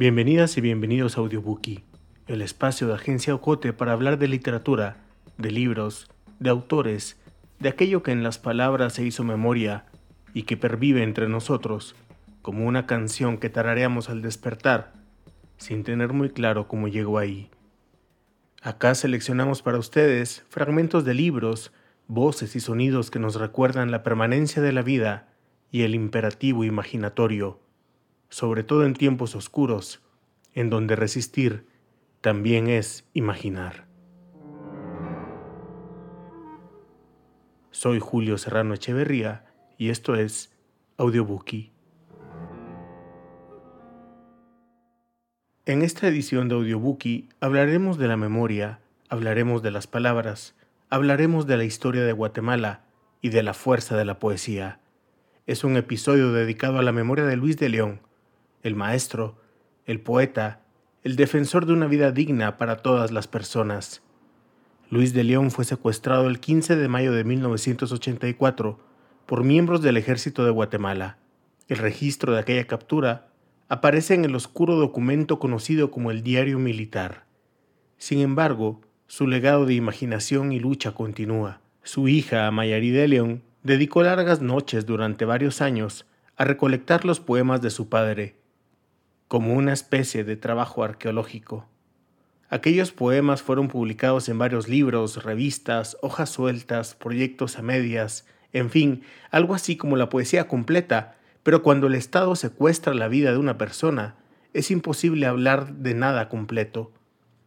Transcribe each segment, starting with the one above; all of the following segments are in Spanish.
Bienvenidas y bienvenidos a Audiobookie, el espacio de Agencia Ocote para hablar de literatura, de libros, de autores, de aquello que en las palabras se hizo memoria y que pervive entre nosotros, como una canción que tarareamos al despertar, sin tener muy claro cómo llegó ahí. Acá seleccionamos para ustedes fragmentos de libros, voces y sonidos que nos recuerdan la permanencia de la vida y el imperativo imaginatorio, sobre todo en tiempos oscuros, en donde resistir también es imaginar. Soy Julio Serrano Echeverría y esto es Audiobookie. En esta edición de Audiobookie hablaremos de la memoria, hablaremos de las palabras, hablaremos de la historia de Guatemala y de la fuerza de la poesía. Es un episodio dedicado a la memoria de Luis de León, el maestro, el poeta, el defensor de una vida digna para todas las personas. Luis de León fue secuestrado el 15 de mayo de 1984 por miembros del ejército de Guatemala. El registro de aquella captura aparece en el oscuro documento conocido como el Diario Militar. Sin embargo, su legado de imaginación y lucha continúa. Su hija, Mayari de León, dedicó largas noches durante varios años a recolectar los poemas de su padre, como una especie de trabajo arqueológico. Aquellos poemas fueron publicados en varios libros, revistas, hojas sueltas, proyectos a medias, en fin, algo así como la poesía completa pero cuando el Estado secuestra la vida de una persona, es imposible hablar de nada completo.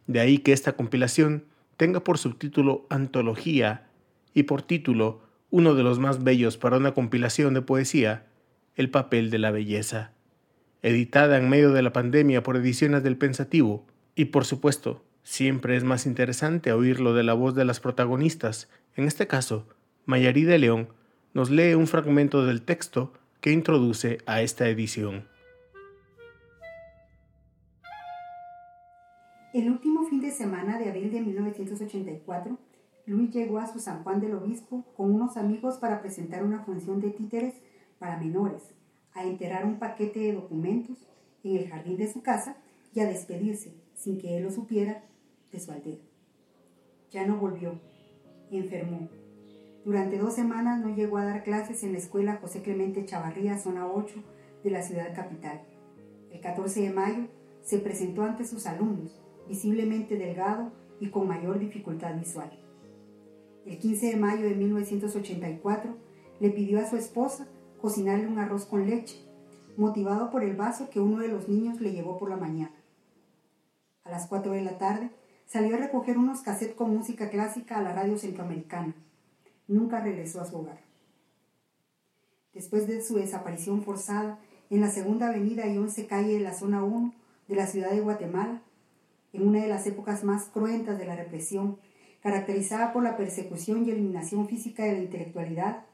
De ahí que esta compilación tenga por subtítulo Antología y por título, uno de los más bellos para una compilación de poesía, El papel de la belleza, editada en medio de la pandemia por Ediciones del Pensativo, y por supuesto, siempre es más interesante oírlo de la voz de las protagonistas. En este caso, Mayari de León nos lee un fragmento del texto que introduce a esta edición. El último fin de semana de abril de 1984, Luis llegó a su San Juan del Obispo con unos amigos para presentar una función de títeres para menores, a enterrar un paquete de documentos en el jardín de su casa y a despedirse, sin que él lo supiera, de su aldea. Ya no volvió, enfermó durante dos semanas no llegó a dar clases en la escuela José Clemente Chavarría, zona 8 de la ciudad capital. El 14 de mayo se presentó ante sus alumnos, visiblemente delgado y con mayor dificultad visual. El 15 de mayo de 1984 le pidió a su esposa cocinarle un arroz con leche, motivado por el vaso que uno de los niños le llevó por la mañana. A las 4 de la tarde salió a recoger unos cassettes con música clásica a la radio centroamericana nunca regresó a su hogar. Después de su desaparición forzada en la segunda avenida y once calle de la zona 1 de la ciudad de Guatemala, en una de las épocas más cruentas de la represión, caracterizada por la persecución y eliminación física de la intelectualidad,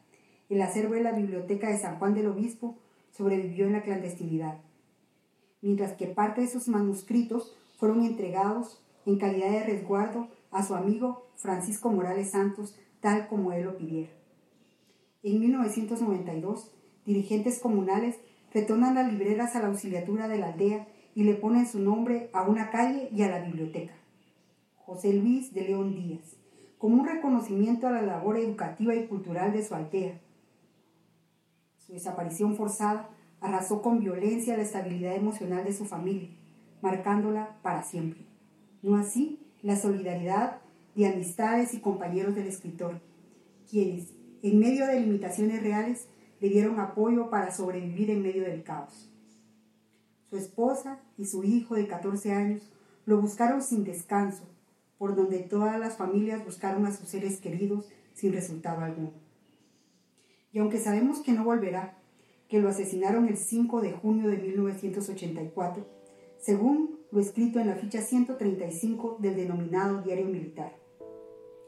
el acervo de la Biblioteca de San Juan del Obispo sobrevivió en la clandestinidad, mientras que parte de sus manuscritos fueron entregados en calidad de resguardo a su amigo Francisco Morales Santos tal como él lo pidiera. En 1992, dirigentes comunales retornan las libreras a la auxiliatura de la aldea y le ponen su nombre a una calle y a la biblioteca. José Luis de León Díaz, como un reconocimiento a la labor educativa y cultural de su aldea. Su desaparición forzada arrasó con violencia la estabilidad emocional de su familia, marcándola para siempre. No así la solidaridad de amistades y compañeros del escritor, quienes, en medio de limitaciones reales, le dieron apoyo para sobrevivir en medio del caos. Su esposa y su hijo de 14 años lo buscaron sin descanso, por donde todas las familias buscaron a sus seres queridos sin resultado alguno. Y aunque sabemos que no volverá, que lo asesinaron el 5 de junio de 1984, según lo escrito en la ficha 135 del denominado Diario Militar.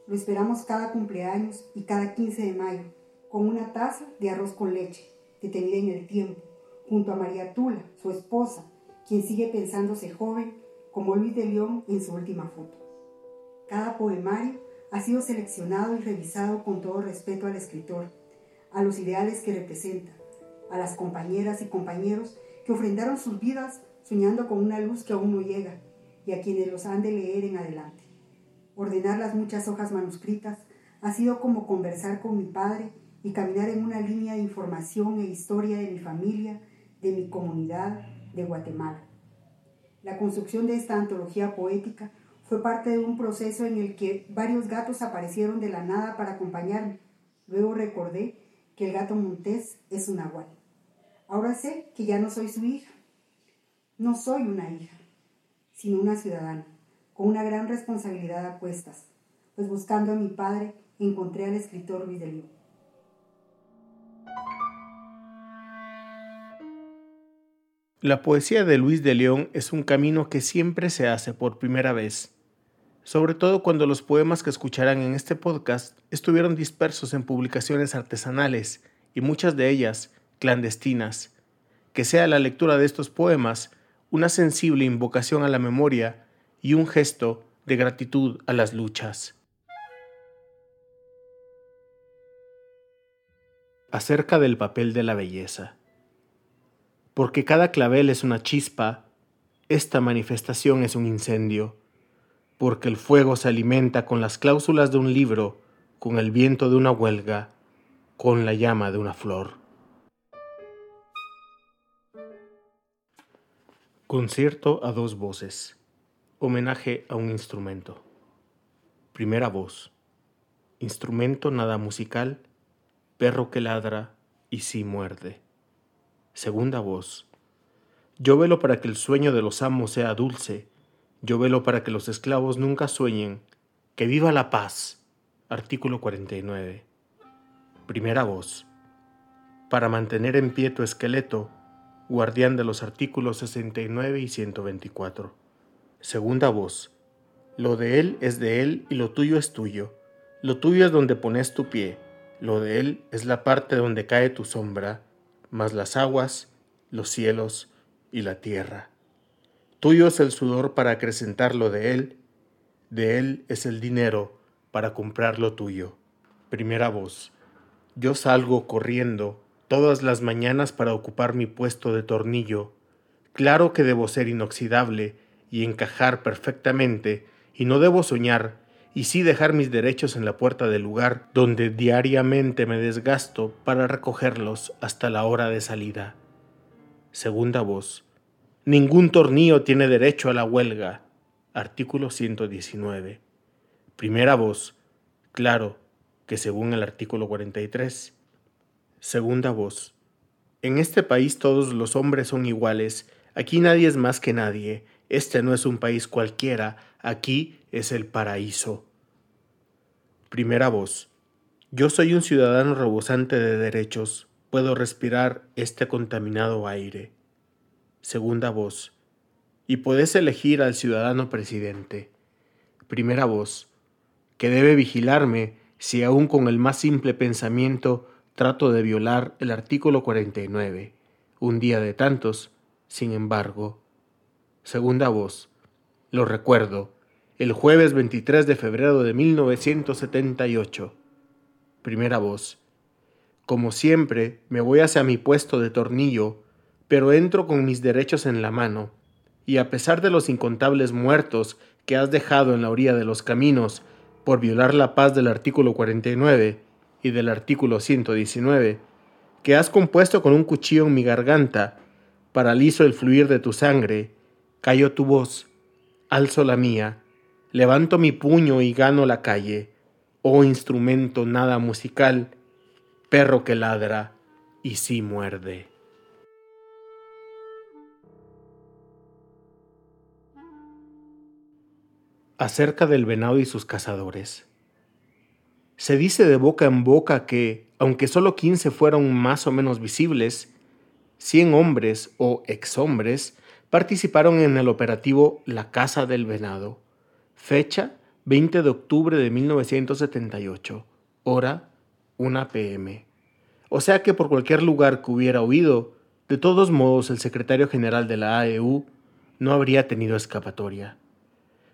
Lo esperamos cada cumpleaños y cada 15 de mayo, con una taza de arroz con leche, detenida en el tiempo, junto a María Tula, su esposa, quien sigue pensándose joven como Luis de León en su última foto. Cada poemario ha sido seleccionado y revisado con todo respeto al escritor, a los ideales que representa, a las compañeras y compañeros que ofrendaron sus vidas soñando con una luz que aún no llega y a quienes los han de leer en adelante. Ordenar las muchas hojas manuscritas ha sido como conversar con mi padre y caminar en una línea de información e historia de mi familia, de mi comunidad, de Guatemala. La construcción de esta antología poética fue parte de un proceso en el que varios gatos aparecieron de la nada para acompañarme. Luego recordé que el gato montés es un nahual. Ahora sé que ya no soy su hija. No soy una hija, sino una ciudadana, con una gran responsabilidad a cuestas, pues buscando a mi padre encontré al escritor Luis de. La poesía de Luis de León es un camino que siempre se hace por primera vez, sobre todo cuando los poemas que escucharán en este podcast estuvieron dispersos en publicaciones artesanales y muchas de ellas clandestinas. Que sea la lectura de estos poemas una sensible invocación a la memoria y un gesto de gratitud a las luchas. Acerca del papel de la belleza. Porque cada clavel es una chispa, esta manifestación es un incendio, porque el fuego se alimenta con las cláusulas de un libro, con el viento de una huelga, con la llama de una flor. Concierto a dos voces. Homenaje a un instrumento. Primera voz. Instrumento nada musical, perro que ladra y sí muerde. Segunda voz. Yo velo para que el sueño de los amos sea dulce. Yo velo para que los esclavos nunca sueñen. Que viva la paz. Artículo 49. Primera voz. Para mantener en pie tu esqueleto, guardián de los artículos 69 y 124. Segunda voz. Lo de él es de él y lo tuyo es tuyo. Lo tuyo es donde pones tu pie. Lo de él es la parte donde cae tu sombra, más las aguas, los cielos y la tierra. Tuyo es el sudor para acrecentar lo de él. De él es el dinero para comprar lo tuyo. Primera voz. Yo salgo corriendo todas las mañanas para ocupar mi puesto de tornillo. Claro que debo ser inoxidable y encajar perfectamente, y no debo soñar, y sí dejar mis derechos en la puerta del lugar donde diariamente me desgasto para recogerlos hasta la hora de salida. Segunda voz. Ningún tornillo tiene derecho a la huelga. Artículo 119. Primera voz. Claro que según el artículo 43. Segunda voz. En este país todos los hombres son iguales. Aquí nadie es más que nadie. Este no es un país cualquiera, aquí es el paraíso. Primera voz. Yo soy un ciudadano rebosante de derechos, puedo respirar este contaminado aire. Segunda voz. Y puedes elegir al ciudadano presidente. Primera voz. Que debe vigilarme si aún con el más simple pensamiento trato de violar el artículo 49. Un día de tantos, sin embargo, Segunda voz. Lo recuerdo. El jueves 23 de febrero de 1978. Primera voz. Como siempre, me voy hacia mi puesto de tornillo, pero entro con mis derechos en la mano, y a pesar de los incontables muertos que has dejado en la orilla de los caminos por violar la paz del artículo 49 y del artículo 119, que has compuesto con un cuchillo en mi garganta, paralizo el fluir de tu sangre, Callo tu voz, alzo la mía, levanto mi puño y gano la calle, oh instrumento nada musical, perro que ladra y sí muerde. Acerca del venado y sus cazadores. Se dice de boca en boca que, aunque solo 15 fueron más o menos visibles, 100 hombres o exhombres participaron en el operativo La Casa del Venado. Fecha 20 de octubre de 1978. Hora 1 pm. O sea que por cualquier lugar que hubiera huido, de todos modos el secretario general de la AEU no habría tenido escapatoria.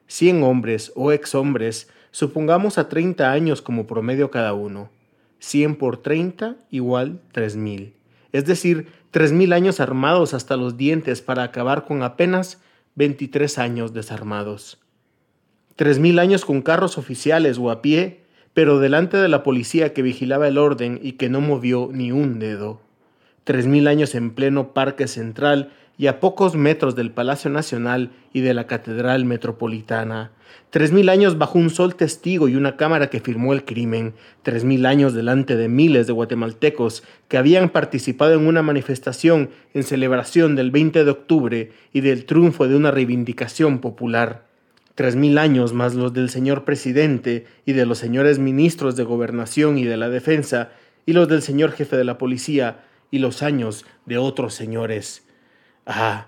Cien hombres o ex hombres, supongamos a 30 años como promedio cada uno. 100 por 30 igual 3.000. es decir, tres mil años armados hasta los dientes para acabar con apenas 23 años desarmados. Tres mil años con carros oficiales o a pie, pero delante de la policía que vigilaba el orden y que no movió ni un dedo. Tres mil años en pleno Parque Central y a pocos metros del Palacio Nacional y de la Catedral Metropolitana. Tres mil años bajo un sol testigo y una cámara que firmó el crimen. Tres mil años delante de miles de guatemaltecos que habían participado en una manifestación en celebración del 20 de octubre y del triunfo de una reivindicación popular. Tres mil años más los del señor presidente y de los señores ministros de gobernación y de la defensa y los del señor jefe de la policía y los años de otros señores Ah,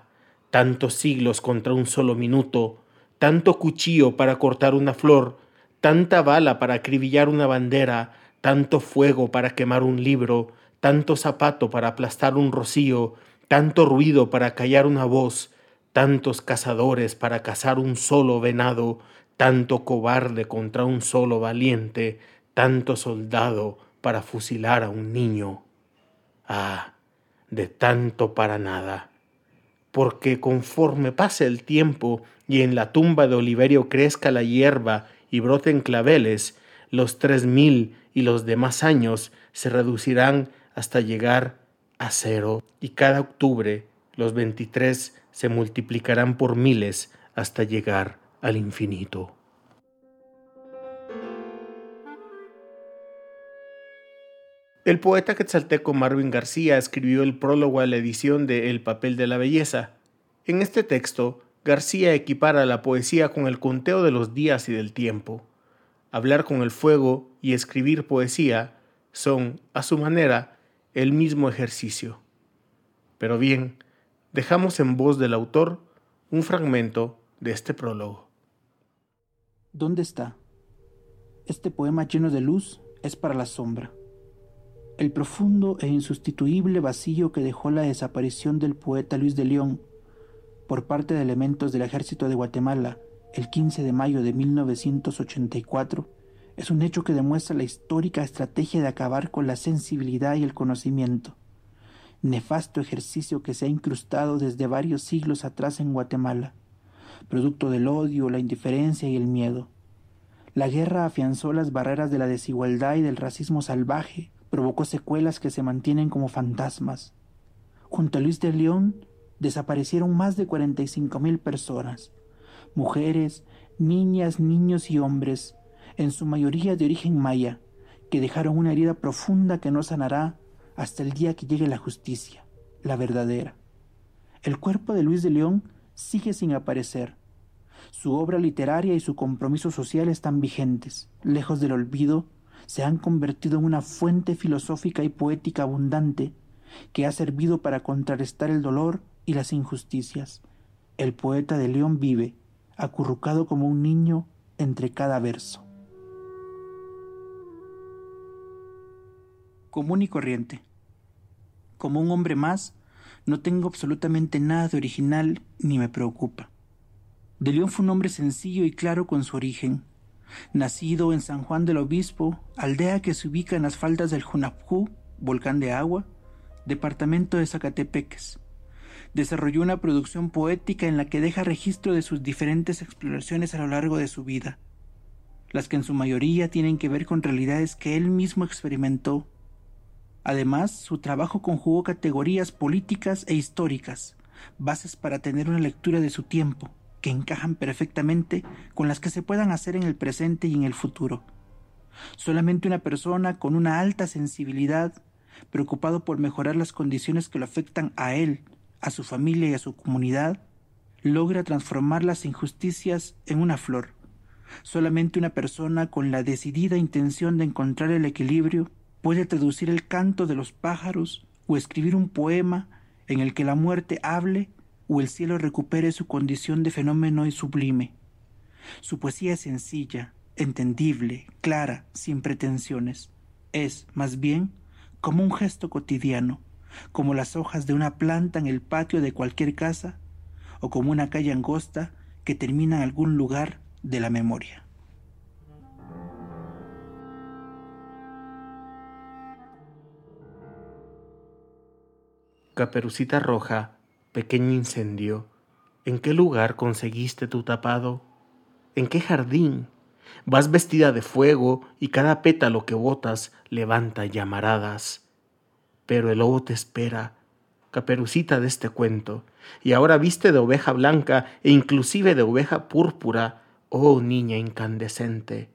tantos siglos contra un solo minuto, tanto cuchillo para cortar una flor, tanta bala para acribillar una bandera, tanto fuego para quemar un libro, tanto zapato para aplastar un rocío, tanto ruido para callar una voz, tantos cazadores para cazar un solo venado, tanto cobarde contra un solo valiente, tanto soldado para fusilar a un niño. Ah, de tanto para nada porque conforme pase el tiempo y en la tumba de Oliverio crezca la hierba y broten claveles, los tres mil y los demás años se reducirán hasta llegar a cero, y cada octubre los veintitrés se multiplicarán por miles hasta llegar al infinito. El poeta quetzalteco Marvin García escribió el prólogo a la edición de El papel de la belleza. En este texto, García equipara la poesía con el conteo de los días y del tiempo. Hablar con el fuego y escribir poesía son, a su manera, el mismo ejercicio. Pero bien, dejamos en voz del autor un fragmento de este prólogo. ¿Dónde está? Este poema lleno de luz es para la sombra el profundo e insustituible vacío que dejó la desaparición del poeta Luis de León por parte de elementos del ejército de Guatemala el 15 de mayo de 1984 es un hecho que demuestra la histórica estrategia de acabar con la sensibilidad y el conocimiento, nefasto ejercicio que se ha incrustado desde varios siglos atrás en Guatemala, producto del odio, la indiferencia y el miedo. La guerra afianzó las barreras de la desigualdad y del racismo salvaje, provocó secuelas que se mantienen como fantasmas. Junto a Luis de León desaparecieron más de 45 mil personas, mujeres, niñas, niños y hombres, en su mayoría de origen maya, que dejaron una herida profunda que no sanará hasta el día que llegue la justicia, la verdadera. El cuerpo de Luis de León sigue sin aparecer. Su obra literaria y su compromiso social están vigentes, lejos del olvido se han convertido en una fuente filosófica y poética abundante que ha servido para contrarrestar el dolor y las injusticias. El poeta de León vive, acurrucado como un niño entre cada verso. Común y corriente. Como un hombre más, no tengo absolutamente nada de original ni me preocupa. De León fue un hombre sencillo y claro con su origen, Nacido en San Juan del Obispo, aldea que se ubica en las faldas del Junapjú, volcán de agua, departamento de Zacatepeques. Desarrolló una producción poética en la que deja registro de sus diferentes exploraciones a lo largo de su vida, las que en su mayoría tienen que ver con realidades que él mismo experimentó. Además, su trabajo conjugó categorías políticas e históricas, bases para tener una lectura de su tiempo, que encajan perfectamente con las que se puedan hacer en el presente y en el futuro. Solamente una persona con una alta sensibilidad, preocupado por mejorar las condiciones que lo afectan a él, a su familia y a su comunidad, logra transformar las injusticias en una flor. Solamente una persona con la decidida intención de encontrar el equilibrio puede traducir el canto de los pájaros o escribir un poema en el que la muerte hable o el cielo recupere su condición de fenómeno y sublime. Su poesía es sencilla, entendible, clara, sin pretensiones. Es, más bien, como un gesto cotidiano, como las hojas de una planta en el patio de cualquier casa, o como una calle angosta que termina en algún lugar de la memoria. Caperucita roja, pequeño incendio, ¿en qué lugar conseguiste tu tapado? ¿En qué jardín? Vas vestida de fuego y cada pétalo que botas levanta llamaradas. Pero el lobo te espera, caperucita de este cuento, y ahora viste de oveja blanca e inclusive de oveja púrpura, oh niña incandescente.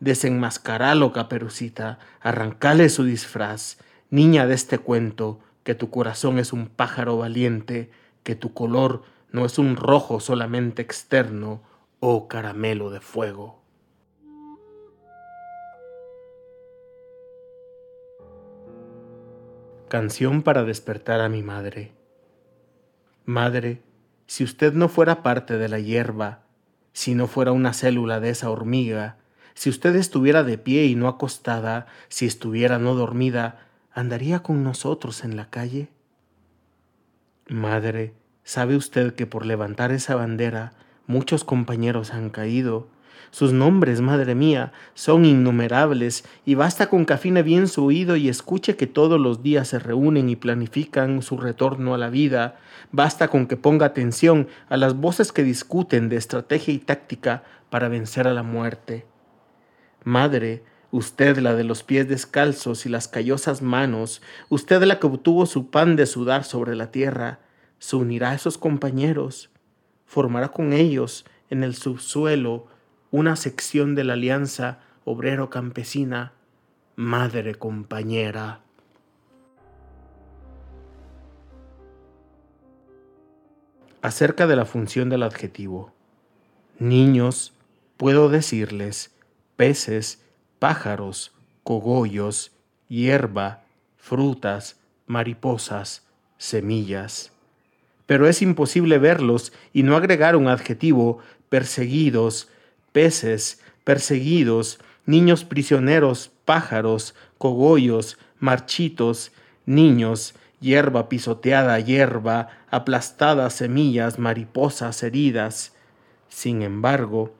Desenmascaralo, caperucita, arrancale su disfraz, niña de este cuento, que tu corazón es un pájaro valiente, que tu color no es un rojo solamente externo, oh caramelo de fuego. Canción para despertar a mi madre. Madre, si usted no fuera parte de la hierba, si no fuera una célula de esa hormiga, si usted estuviera de pie y no acostada, si estuviera no dormida, ¿andaría con nosotros en la calle? Madre, ¿sabe usted que por levantar esa bandera muchos compañeros han caído. Sus nombres, madre mía, son innumerables, y basta con que afine bien su oído y escuche que todos los días se reúnen y planifican su retorno a la vida. Basta con que ponga atención a las voces que discuten de estrategia y táctica para vencer a la muerte. Madre, usted la de los pies descalzos y las callosas manos, usted la que obtuvo su pan de sudar sobre la tierra, se unirá a esos compañeros formará con ellos en el subsuelo una sección de la alianza obrero-campesina, madre compañera. Acerca de la función del adjetivo. Niños, puedo decirles, peces, pájaros, cogollos, hierba, frutas, mariposas, semillas pero es imposible verlos y no agregar un adjetivo perseguidos, peces, perseguidos, niños prisioneros, pájaros, cogollos, marchitos, niños, hierba pisoteada, hierba, aplastadas semillas, mariposas heridas. Sin embargo,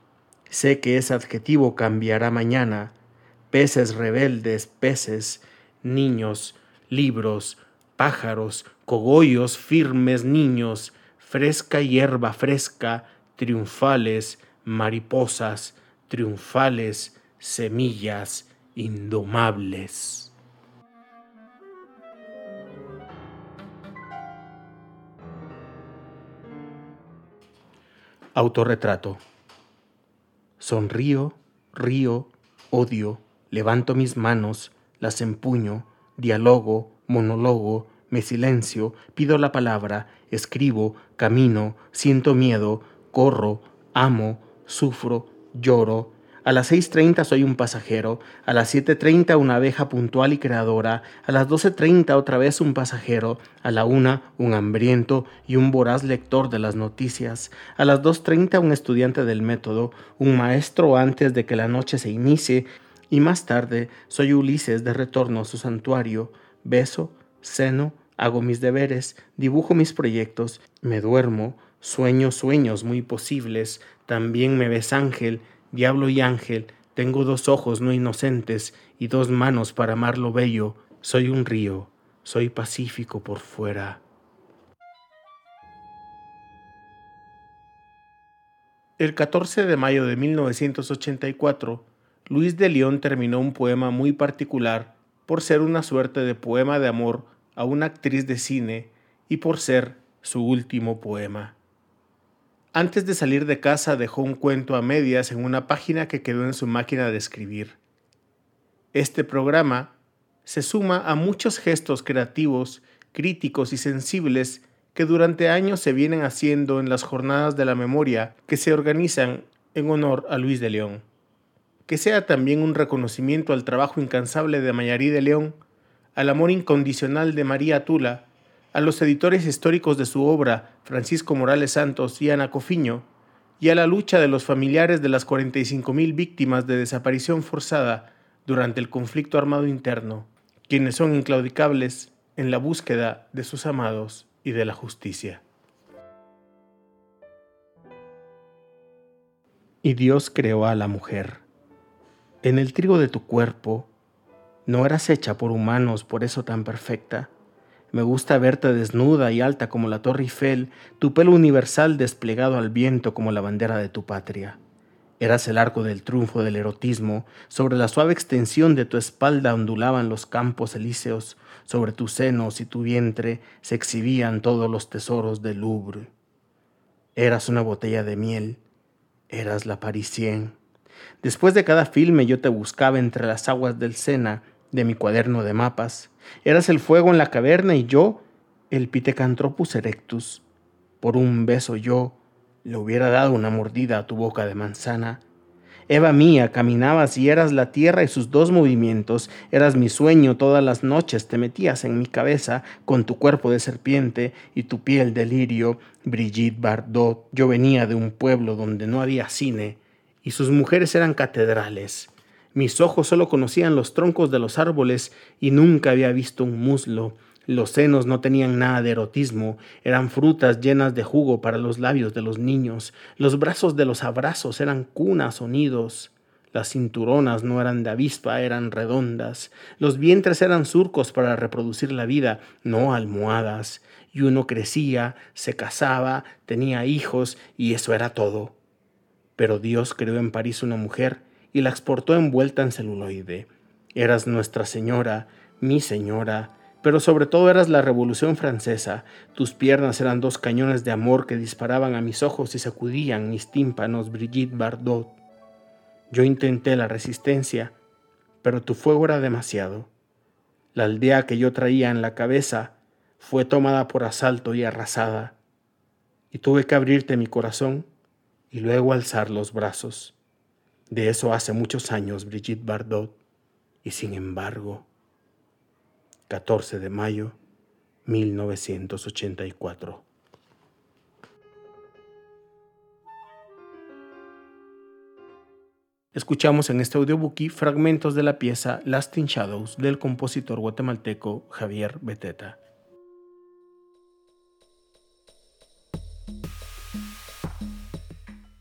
sé que ese adjetivo cambiará mañana. Peces rebeldes, peces, niños, libros, pájaros, cogollos firmes niños, fresca hierba fresca, triunfales, mariposas, triunfales, semillas indomables. Autorretrato. Sonrío, río, odio, levanto mis manos, las empuño, dialogo, monólogo, me silencio, pido la palabra, escribo, camino, siento miedo, corro, amo, sufro, lloro. A las 6.30 soy un pasajero, a las 7.30 una abeja puntual y creadora, a las 12.30 otra vez un pasajero, a la 1 un hambriento y un voraz lector de las noticias, a las 2.30 un estudiante del método, un maestro antes de que la noche se inicie, y más tarde soy Ulises de retorno a su santuario, beso, ceno, hago mis deberes, dibujo mis proyectos, me duermo, sueño sueños muy posibles, también me ves ángel, diablo y ángel, tengo dos ojos no inocentes y dos manos para amar lo bello, soy un río, soy pacífico por fuera. El 14 de mayo de 1984, Luis de León terminó un poema muy particular por ser una suerte de poema de amor a una actriz de cine y por ser su último poema. Antes de salir de casa dejó un cuento a medias en una página que quedó en su máquina de escribir. Este programa se suma a muchos gestos creativos, críticos y sensibles que durante años se vienen haciendo en las jornadas de la memoria que se organizan en honor a Luis de León que sea también un reconocimiento al trabajo incansable de Mayarí de León, al amor incondicional de María Tula, a los editores históricos de su obra, Francisco Morales Santos y Ana Cofiño, y a la lucha de los familiares de las 45.000 víctimas de desaparición forzada durante el conflicto armado interno, quienes son inclaudicables en la búsqueda de sus amados y de la justicia. Y Dios creó a la mujer en el trigo de tu cuerpo, no eras hecha por humanos, por eso tan perfecta. Me gusta verte desnuda y alta como la Torre Eiffel, tu pelo universal desplegado al viento como la bandera de tu patria. Eras el arco del triunfo del erotismo, sobre la suave extensión de tu espalda ondulaban los campos elíseos, sobre tus senos y tu vientre se exhibían todos los tesoros del Louvre. Eras una botella de miel, eras la Parisien. Después de cada filme yo te buscaba entre las aguas del Sena, de mi cuaderno de mapas. Eras el fuego en la caverna y yo, el Pithecanthropus erectus. Por un beso yo le hubiera dado una mordida a tu boca de manzana. Eva mía, caminabas y eras la tierra y sus dos movimientos, eras mi sueño todas las noches, te metías en mi cabeza con tu cuerpo de serpiente y tu piel de lirio, Brigitte Bardot. Yo venía de un pueblo donde no había cine y sus mujeres eran catedrales. Mis ojos solo conocían los troncos de los árboles y nunca había visto un muslo. Los senos no tenían nada de erotismo, eran frutas llenas de jugo para los labios de los niños. Los brazos de los abrazos eran cunas o nidos. Las cinturonas no eran de avispa, eran redondas. Los vientres eran surcos para reproducir la vida, no almohadas. Y uno crecía, se casaba, tenía hijos, y eso era todo. Pero Dios creó en París una mujer y la exportó envuelta en celuloide. Eras Nuestra Señora, mi Señora, pero sobre todo eras la Revolución Francesa. Tus piernas eran dos cañones de amor que disparaban a mis ojos y sacudían mis tímpanos, Brigitte Bardot. Yo intenté la resistencia, pero tu fuego era demasiado. La aldea que yo traía en la cabeza fue tomada por asalto y arrasada, y tuve que abrirte mi corazón y luego alzar los brazos. De eso hace muchos años Brigitte Bardot, y sin embargo, 14 de mayo 1984. Escuchamos en este audiobookie fragmentos de la pieza Lasting Shadows del compositor guatemalteco Javier Beteta.